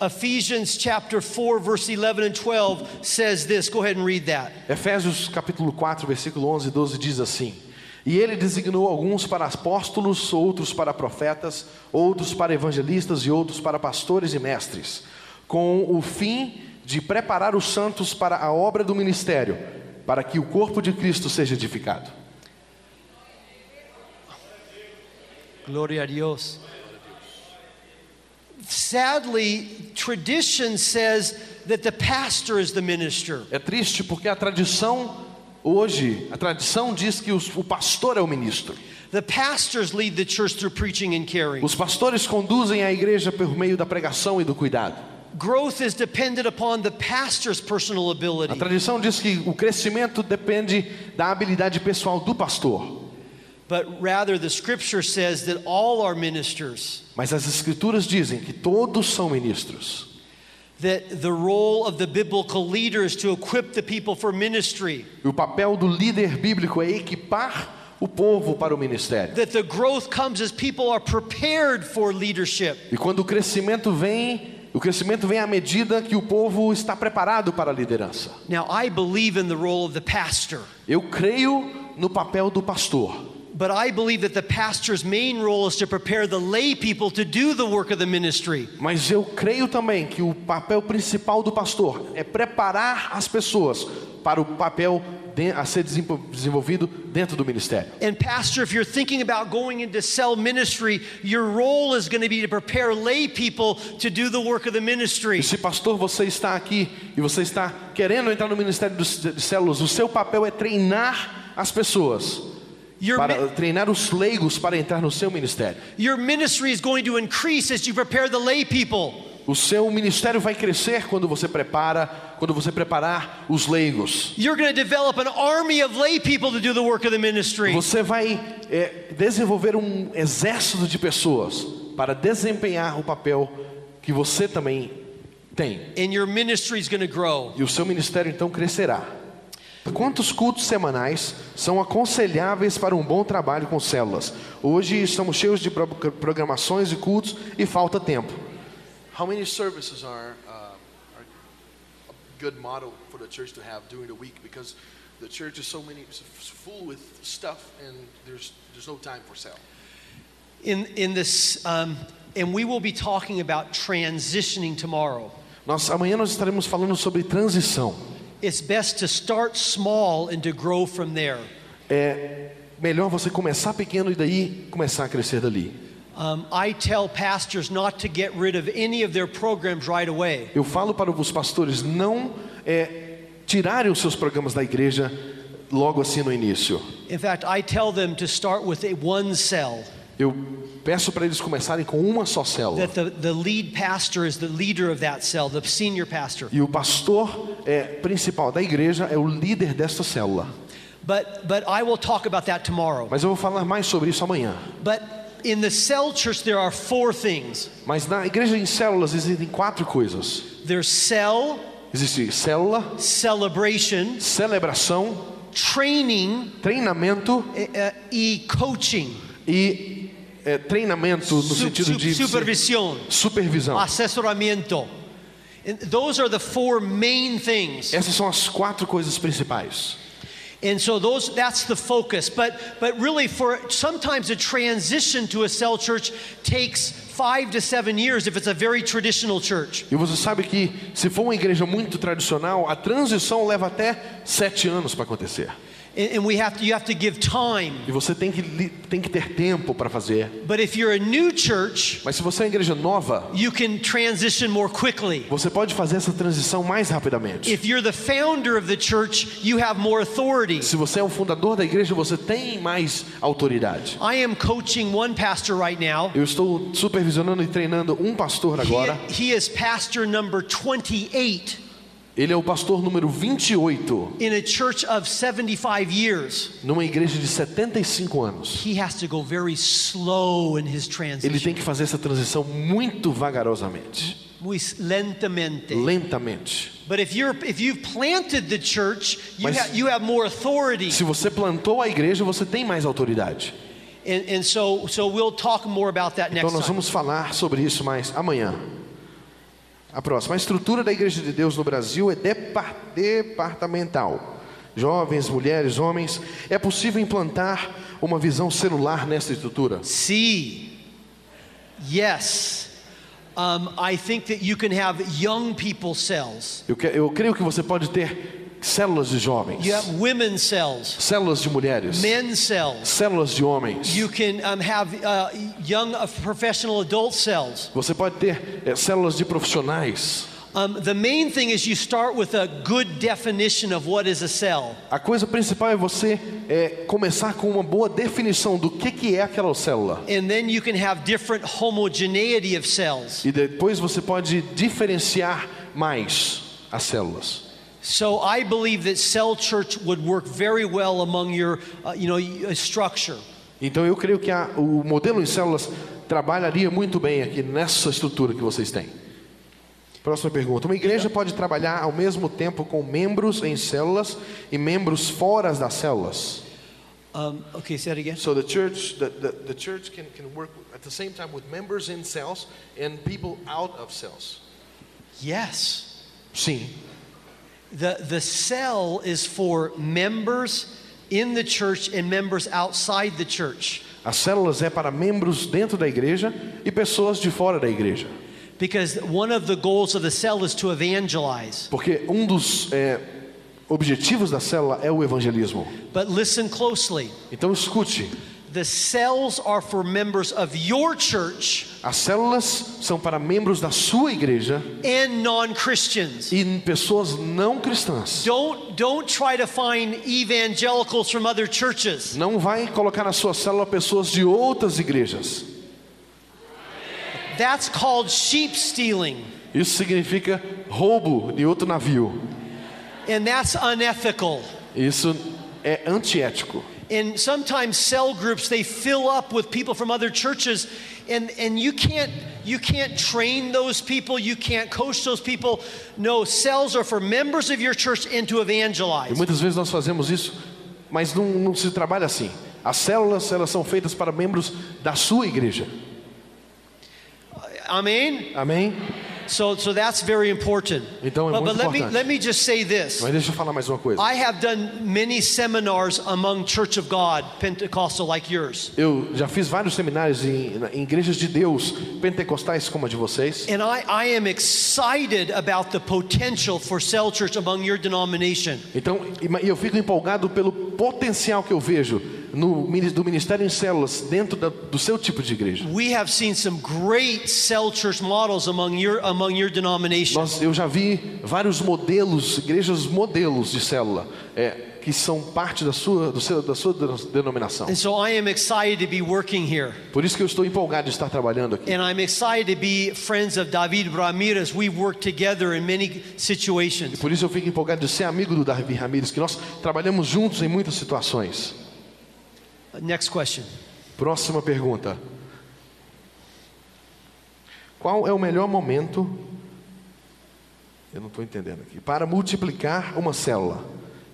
Ephesians chapter 4, verse 11 and 12 says this. Go ahead and read that. Efésios capítulo 4, versículo 11 e 12 diz assim: E ele designou alguns para apóstolos, outros para profetas, outros para evangelistas e outros para pastores e mestres, com o fim de preparar os santos para a obra do ministério, para que o corpo de Cristo seja edificado. Gloria a Dios. Sadly, tradition says that the pastor is the minister. É triste porque a tradição hoje, a tradição diz que os- o pastor é o ministro. The pastors lead the church through preaching and caring. Os pastores conduzem a igreja por meio da pregação e do cuidado. Growth is dependent upon the pastor's personal A ability. tradição diz que o crescimento depende da habilidade pessoal do pastor. but rather the scripture says that all are ministers. Mas as escrituras dizem que todos são ministros. O papel do líder bíblico é equipar o povo para o ministério. That the growth comes as people are prepared for leadership. E quando o crescimento vem, o crescimento vem à medida que o povo está preparado para a liderança. Now, I believe in the role of the pastor, Eu creio no papel do pastor. But I believe that the pastor's main role is to prepare the lay people to do the work of the ministry. Mas eu creio também que o papel principal do pastor é preparar as pessoas para o papel a ser desenvol- desenvolvido dentro do ministério. And, Pastor, if you're thinking about going into cell ministry, your role is going to be to prepare lay people to do the work of the ministry. E se pastor você está aqui e você está querendo entrar no ministério dos- de células, o seu papel é treinar as pessoas, para treinar os leigos para entrar no seu ministério. your ministry is going to increase as you prepare the lay people. O seu ministério vai crescer quando você prepara, quando você preparar os leigos. Você vai é, desenvolver um exército de pessoas para desempenhar o papel que você também tem. And your ministry is going to grow. E o seu ministério então crescerá. Quantos cultos semanais são aconselháveis para um bom trabalho com células? Hoje estamos cheios de pro- programações e cultos e falta tempo. How many services are, uh, are a good model for the church to have during the week? Because the church is so many, full with stuff, and there's there's no time for cell. In, in this, um, and we will be talking about transitioning tomorrow. Nós amanhã nós estaremos falando sobre transição. It's best to start small and to grow from there. É melhor você começar pequeno e daí começar a crescer dali. Um, I tell pastors not to get rid of any of their programs right away. Eu falo para os pastores não é, tirarem os seus programas da igreja logo assim no início. In fact, I tell them to start with a one cell. Eu peço para eles começarem com uma só célula. That the, the lead pastor is the leader of that cell, the senior pastor. E o pastor é, principal da igreja é o líder desta célula. But, but I will talk about that tomorrow. Mas eu vou falar mais sobre isso amanhã. But in the cell church, there are four things Mas na igreja em células existem quatro coisas: there's cell, existe célula, celebration, celebração, training, treinamento eh, eh, e coaching, e é, treinamento no sentido de supervisão, supervisão. assessoramento. Those are the four main things. Essas são as quatro coisas principais. And so those that's the focus. But but really for sometimes a transition to a cell church takes 5 to 7 years if it's a very traditional church. E você sabe que se for uma igreja muito tradicional, a transição leva até sete anos para acontecer. And, we have to you have to give time. E você tem que, tem que ter tempo para fazer. But if you're a new church, Mas se você é uma igreja nova, you can transition more quickly. você pode fazer essa transição mais rapidamente. If you're the founder of the church, you have more authority. Se você é o fundador da igreja, você tem mais autoridade. I am coaching one pastor right now. Eu estou supervisionando e treinando um pastor agora. He, he is pastor number 28 Ele é o pastor número 28 in a church of 75 years. numa igreja de 75 anos. He has to go very slow in his Ele transition. tem que fazer essa transição muito vagarosamente, Muy lentamente. lentamente. But if you're if you've planted the church, you, Mas- ha, you have more authority. Se você plantou a igreja, você tem mais autoridade. And, and so so we'll talk more about that Então next nós time. vamos falar sobre isso mais amanhã. A próxima. A estrutura da Igreja de Deus no Brasil é depar- departamental. Jovens, mulheres, homens. É possível implantar uma visão celular nessa estrutura? See. Yes. Um, I think that you can have young people cells. Eu, que- eu creio que você pode ter células de jovens, You have women cells, células de mulheres, men cells. células de homens. You can um, have uh, young uh, professional adult cells. Você pode ter eh, células de profissionais. Um, the main thing is you start with a good definition of what is a cell. A coisa principal é você eh, começar com uma boa definição do que, que é aquela célula. And then you can have different homogeneity of cells. E depois você pode diferenciar mais as células. So I believe that cell church would work very well among your, uh, you know, uh, structure. Então eu creio que a- o modelo em células trabalharia muito bem aqui nessa estrutura que vocês têm. Próxima pergunta. Uma igreja pode trabalhar ao mesmo tempo com membros em células e membros fora das células? Um, okay, say that again. So the church, the, the, the church can, can work at the same time with members in cells and people out of cells. Yes. Sim. The, the cell is for members in the church and members outside the church. As células é para membros dentro da igreja e pessoas de fora da igreja. Because one of the goals of the cell is to evangelize. Porque um dos é, objetivos da célula é o evangelismo. But listen closely. Então escute, The cells are for members of your church as células são para membros da sua igreja and non-Christians. e pessoas não cristãs. Don't don't try to find evangelicals from other churches. Não vai colocar na sua célula pessoas de outras igrejas. That's called sheep stealing. Isso significa roubo de outro navio. And that's unethical. Isso é antiético. And sometimes cell groups they fill up with people from other churches and, and you can't you can't train those people, you can't coach those people. No, cells are for members of your church and to evangelize. E muitas vezes nós fazemos isso, mas não, não se trabalha assim. As células elas são feitas para membros da sua igreja. Amen. Amém? So so that's very important. Então é but, muito but let me importante. let me just say this. Mas deixa eu falar mais uma coisa. I have done many seminars among Church of God, Pentecostal like yours. Eu já fiz vários seminários em, em igrejas de Deus pentecostais como a de vocês. And I, I am excited about the potential for cell church among your denomination. Então, e eu fico empolgado pelo potencial que eu vejo no do ministério em células dentro da- do seu tipo de igreja. We have seen some great cell church models among your among your denomination. Nós, eu já vi vários modelos, igrejas modelos de célula, é, que são parte da sua, do seu, da sua denominação. So I am excited to be working here. Por isso que eu estou empolgado de estar trabalhando aqui. And I'm excited to be friends of David Ramirez. We've worked together in many situations. Por isso eu fico empolgado de ser amigo do Davi Ramírez, que nós trabalhamos juntos em muitas situações. Next question. Próxima pergunta. Qual é o melhor momento? Eu não estou entendendo aqui. Para multiplicar uma célula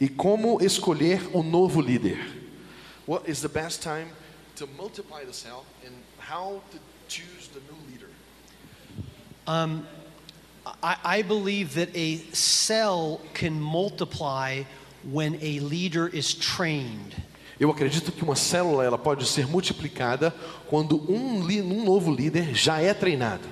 e como escolher um novo líder? What is the best time to multiply the cell and how to choose the new leader? I, I believe that a cell can multiply when a leader is trained. Eu acredito que uma célula ela pode ser multiplicada quando um, um novo líder já é treinado.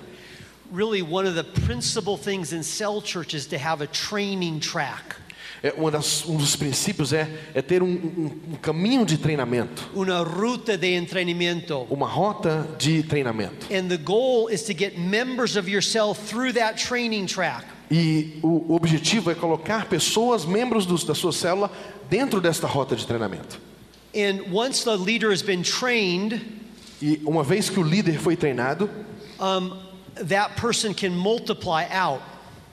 Really, one of the principal things in cell church is to have a training track, É, uma das- um dos princípios é, é ter um, um- um caminho de treinamento, una ruta de entrenamiento. uma rota de treinamento. And the goal is to get members of your cell through that training track. E o objetivo é colocar pessoas, membros dos- da sua célula, dentro desta rota de treinamento. And once the leader has been trained, E uma vez que o líder foi treinado, um, that person can multiply out.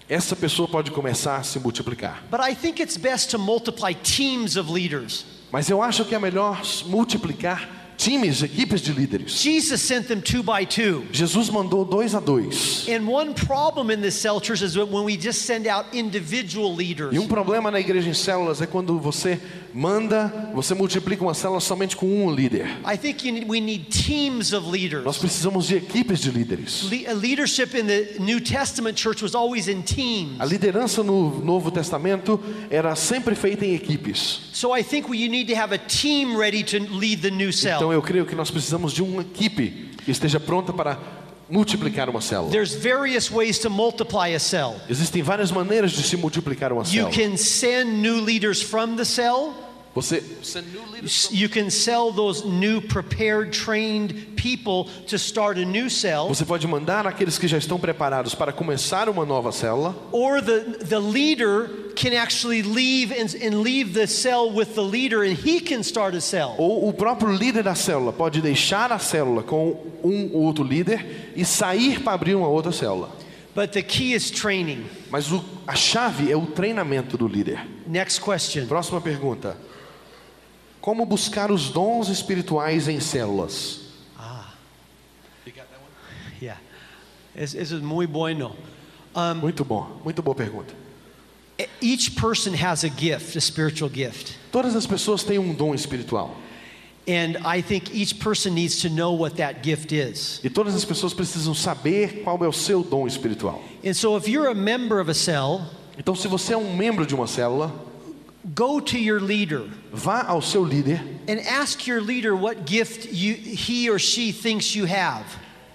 essa pessoa pode começar a se multiplicar. But I think it's best to multiply teams of leaders. Mas eu acho que é melhor multiplicar times, equipes de líderes. Jesus sent them two by two. Jesus mandou dois a dois. And one problem in the cell church is that when we just send out individual leaders. E um problema na igreja em células é quando você manda, você multiplica uma célula somente com um líder. I think need, we need teams of leaders. Nós precisamos de equipes de líderes. Le- leadership in the New Testament church was always in teams. A liderança no Novo Testamento era sempre feita em equipes. So I think we, you need to have a team ready to lead the new cell. Então eu creio que nós precisamos de uma equipe que esteja pronta para multiplicar uma célula. There's various ways to multiply a cell. Existem várias maneiras de se multiplicar uma You célula. can send new leaders from the cell. Você. You can sell those new prepared, trained people to start a new cell. Você pode mandar aqueles que já estão preparados para começar uma nova célula, Or the, the leader can actually leave and, and leave the cell with the leader and he can start a cell. ou o próprio líder da célula pode deixar a célula com um ou outro líder e sair para abrir uma outra célula. But the key is training. Mas o- a chave é o treinamento do líder. Next question. Próxima pergunta. Como buscar os dons espirituais em células? Yeah. This, this is muy bueno. Muito bom, muito boa pergunta. Each person has a gift, a spiritual gift. Todas as pessoas têm um dom espiritual. And I think each person needs to know what that gift is. E todas as pessoas precisam saber qual é o seu dom espiritual. And so if you're a member of a cell, Então, se você é um membro de uma célula, go to your leader vá ao seu líder, and ask your leader what gift you, he or she thinks you have.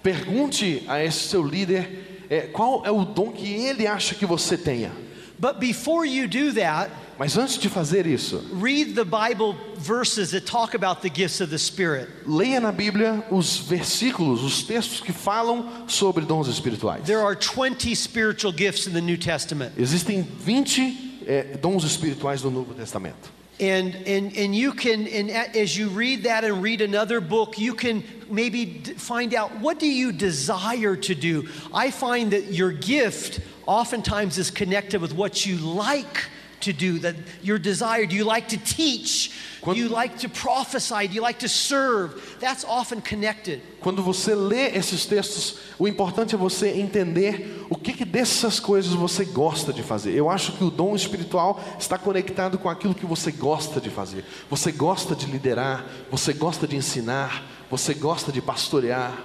pergunte a esse seu líder é, qual é o dom que ele acha que você tenha. But before you do that, Mas antes de fazer isso, read the Bible verses that talk about the gifts of the Spirit. leia na Bíblia os versículos, os textos que falam sobre dons espirituais. There are 20 spiritual gifts in the New Testament. Existem 20 é, dons espirituais no Novo Testamento. And, and, and you can, and as you read that and read another book, you can maybe find out what do you desire to do. I find that your gift oftentimes is connected with what you like to do, that your desire. Do you like to teach? Do you like to prophesy? Do you like to serve? That's often connected. Quando você lê esses textos, o importante é você entender o que, que dessas coisas você gosta de fazer. Eu acho que o dom espiritual está conectado com aquilo que você gosta de fazer. Você gosta de liderar, você gosta de ensinar, você gosta de pastorear.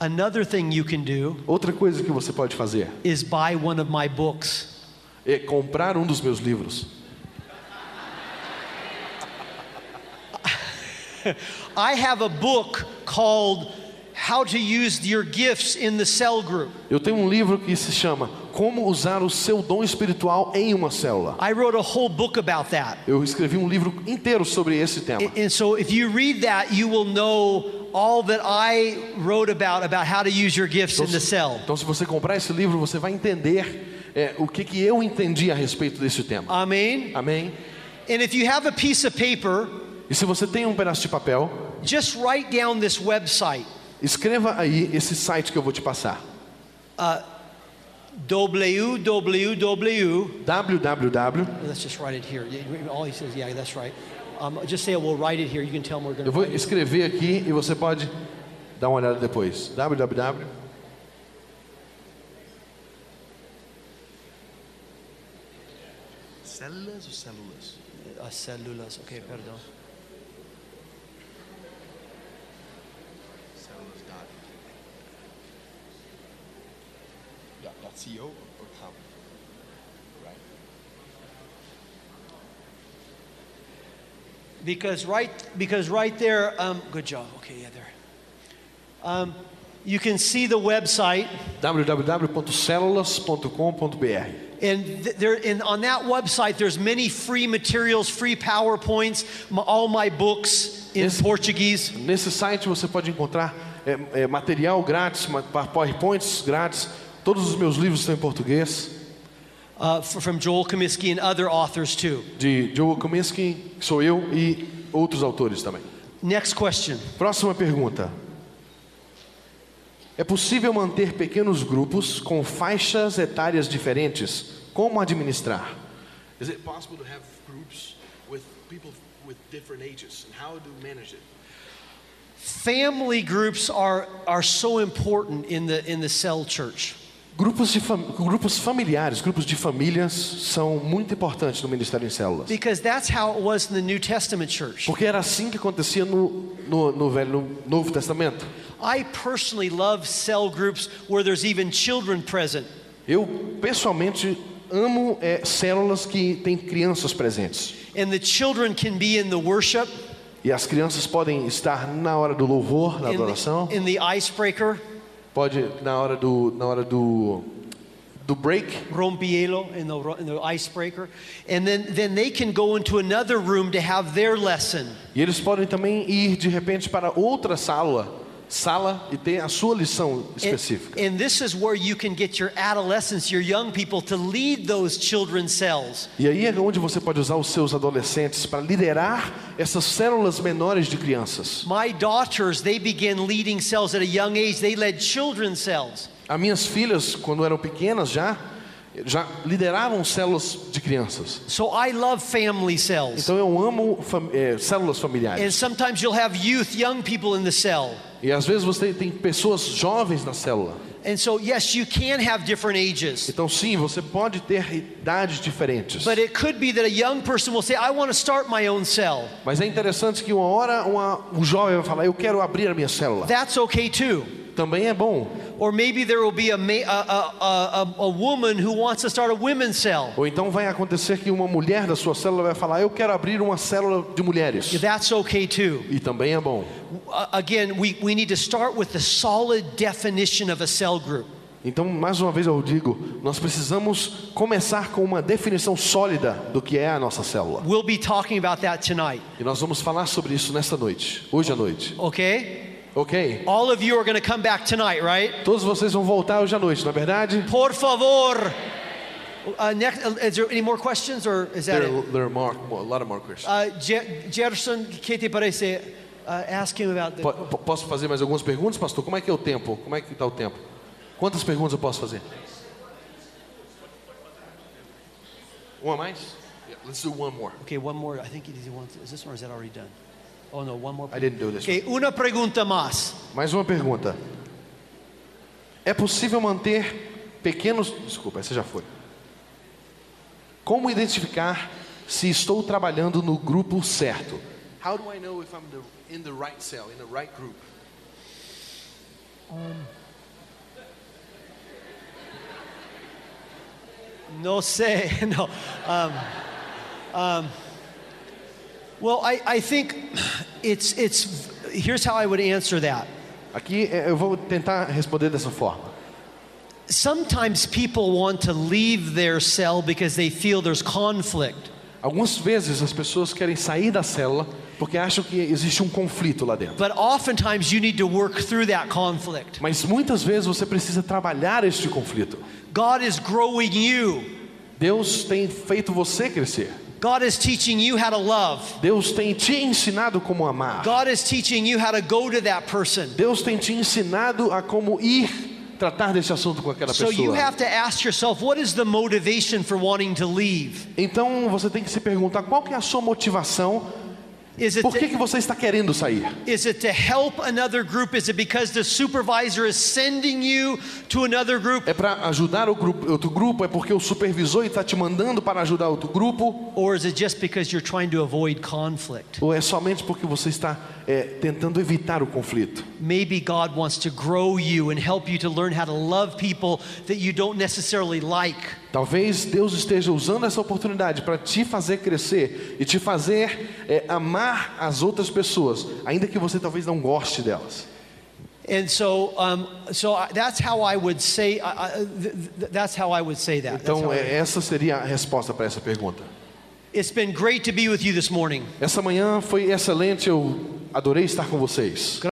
Another thing you can do Outra coisa que você pode fazer is buy one of my books. É comprar um dos meus livros. I have a book called How to Use Your Gifts in the Cell Group. Eu tenho um livro que se chama Como usar o seu dom espiritual em uma célula. I wrote a whole book about that. Eu escrevi um livro inteiro sobre esse tema. And so if you read that, you will know all that I wrote about about how to use your gifts in the cell. Então, se você comprar esse livro, você vai entender é, o que, que eu entendi a respeito desse tema. Amen. Amém? And if you have a piece of paper, E se você tem um pedaço de papel, just write down this website escreva aí esse site que eu vou te passar. www. www. Let's just write it here. All he says, yeah, that's right. Um, just say, we'll write it here. You can tell him we're going Eu to vou write it. escrever aqui e você pode dar uma olhada depois. www. Células ou células? As células, ok, perdão. Células dot. Dot, dot co or com? Right? Because right, because right there, um, good job. Okay, yeah, there. Um, you can see the website, www.celulas.com.br. and there, and on that website, there's many free materials, free powerpoints, all my books in Yes. Portuguese. Nesse site você pode encontrar é, é, material grátis, PowerPoints grátis. Todos os meus livros estão em português. Uh, from Joel Comiskey and other authors too. De Joe Kominsky, que sou eu, e outros autores também. Next question. Próxima pergunta. É possível manter pequenos grupos com faixas etárias diferentes? Como administrar? Is it possible to have groups with people with different ages? And how to manage it? Family groups are, are so important in the, in the cell church. Grupos, de fam- grupos familiares, grupos de famílias são muito importantes no ministério em células. Because that's how it was in the New Testament church. Porque era assim que acontecia no, no, no, velho, no Novo Testamento. I personally love cell groups where there's even children present. Eu, pessoalmente, amo é, células que têm crianças presentes. And the children can be in the worship, E as crianças podem estar na hora do louvor, na in adoração, the, in the icebreaker, pode na hora do, na hora do, do break, rompielo, in the, in the icebreaker. And then, then they can go into another room to have their lesson. e eles podem também ir de repente para outra sala, sala e ter a sua lição And, específica. and this is where you can get your adolescents, your young people, to lead those children's cells. E aí é onde você pode usar os seus adolescentes para liderar essas células menores de crianças. My daughters, they began leading cells at a young age. They led children's cells. As minhas filhas, quando eram pequenas já, já lideravam células de crianças. So I love family cells. Então eu amo fam- é, células familiares. And sometimes you'll have youth, young people in the cell. E às vezes você tem pessoas jovens na célula. And so, yes, you can have different ages. Então sim, você pode ter idades diferentes. But it could be that a young person will say, I want to start my own cell. Mas é interessante que uma hora uma- um jovem vai falar, eu quero abrir a minha célula. That's okay too. Também é bom. Or maybe there will be a, a, a, a, woman who wants to start a women's cell. Ou então vai acontecer que uma mulher da sua célula vai falar, eu quero abrir uma célula de mulheres. That's okay too. E também é bom. Again, we, we need to start with the solid definition of a cell group. Então, mais uma vez eu digo, nós precisamos começar com uma definição sólida do que é a nossa célula. We'll be talking about that tonight, E nós vamos falar sobre isso nesta noite, hoje à noite. okay? Ok? All of you are going to come back tonight, right? Todos vocês vão voltar hoje à noite, não é verdade? Por favor. Uh, next, uh, is there any more questions or is that There, it? there are more, more- a lot of more questions. Uh, Je- Gerson, ¿qué te parece? Uh, ask him about the. Po- po- Posso fazer mais algumas perguntas, pastor? Como é que é o tempo? Como é que está o tempo? Quantas perguntas eu posso fazer? Uma mais? Yeah, let's do one more. Okay, one more. I think he wants. Is this one or is that already done? Oh no, one more. I didn't do this Okay, una pregunta más. Mais uma pergunta. É possível manter pequenos. Desculpa, essa já foi. Como identificar se estou trabalhando no grupo certo? How do I know if I'm the, in the right cell, in the right group? No sé. [laughs] No. Um, um, well, I, I think it's it's. Here's how I would answer that. Aqui é, eu vou tentar responder dessa forma. Sometimes people want to leave their cell because they feel there's conflict. Algumas vezes as pessoas querem sair da célula porque acham que existe um conflito lá dentro. But oftentimes you need to work through that conflict. Mas muitas vezes você precisa trabalhar este conflito. God is growing you. Deus tem feito você crescer. God is teaching you how to love. Deus tem te ensinado como amar. God is teaching you how to go to that person. Deus tem te ensinado a como ir tratar desse assunto com aquela So you pessoa. have to ask yourself, what is the motivation for wanting to leave? Então você tem que se perguntar qual que é a sua motivação? Is it Por que, to, que você está querendo sair? is it to help another group? Is it because the supervisor is sending you to another group? É para ajudar grupo, outro grupo? É porque o supervisor está te mandando para ajudar outro grupo? Or is it just because you're trying to avoid conflict? Ou é somente porque você está é, tentando evitar o conflito? Maybe God wants to grow you and help you to learn how to love people that you don't necessarily like. Talvez Deus esteja usando essa oportunidade para te fazer crescer e te fazer é, amar as outras pessoas, ainda que você talvez não goste delas. And so, so I, that's how I would say. I, I, th- th- that's how I would say that. That's Então, essa seria a resposta para essa pergunta. Essa manhã foi excelente, eu adorei estar com vocês.